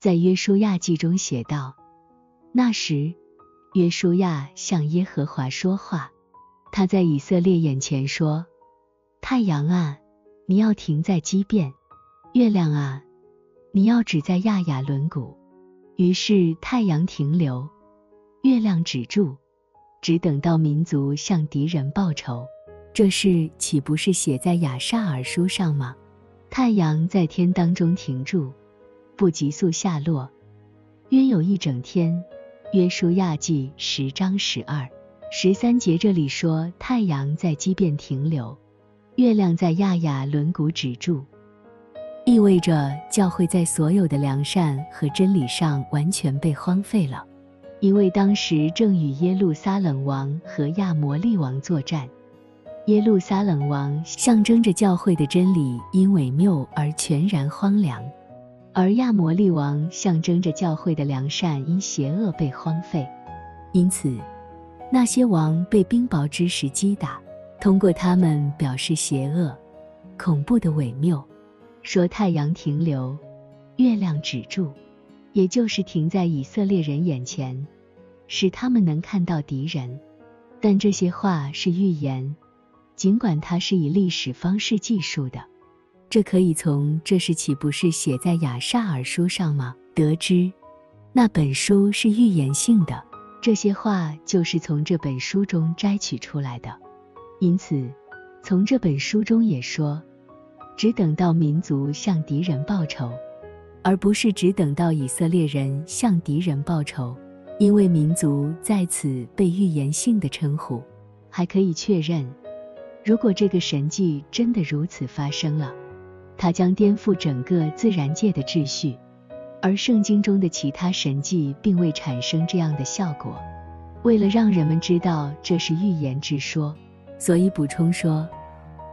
在约书亚记中写道：那时，约书亚向耶和华说话，他在以色列眼前说：“太阳啊，你要停在基变；月亮啊，你要止在亚雅伦谷。”于是太阳停留，月亮止住，只等到民族向敌人报仇。这事岂不是写在亚萨尔书上吗？太阳在天当中停住，不急速下落，约有一整天。约书亚记十章十二、十三节这里说，太阳在基变停留，月亮在亚雅轮毂止住。意味着教会在所有的良善和真理上完全被荒废了，因为当时正与耶路撒冷王和亚摩利王作战。耶路撒冷王象征着教会的真理因伪谬而全然荒凉，而亚摩利王象征着教会的良善因邪恶被荒废。因此，那些王被冰雹之石击打，通过他们表示邪恶、恐怖的伪谬。说太阳停留，月亮止住，也就是停在以色列人眼前，使他们能看到敌人。但这些话是预言，尽管它是以历史方式记述的。这可以从这是岂不是写在雅萨尔书上吗？得知，那本书是预言性的，这些话就是从这本书中摘取出来的。因此，从这本书中也说。只等到民族向敌人报仇，而不是只等到以色列人向敌人报仇，因为民族在此被预言性的称呼，还可以确认，如果这个神迹真的如此发生了，它将颠覆整个自然界的秩序，而圣经中的其他神迹并未产生这样的效果。为了让人们知道这是预言之说，所以补充说。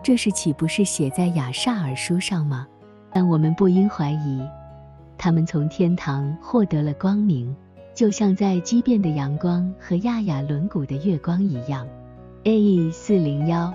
这是岂不是写在亚萨尔书上吗？但我们不应怀疑，他们从天堂获得了光明，就像在畸变的阳光和亚亚轮毂的月光一样。A E 四零幺。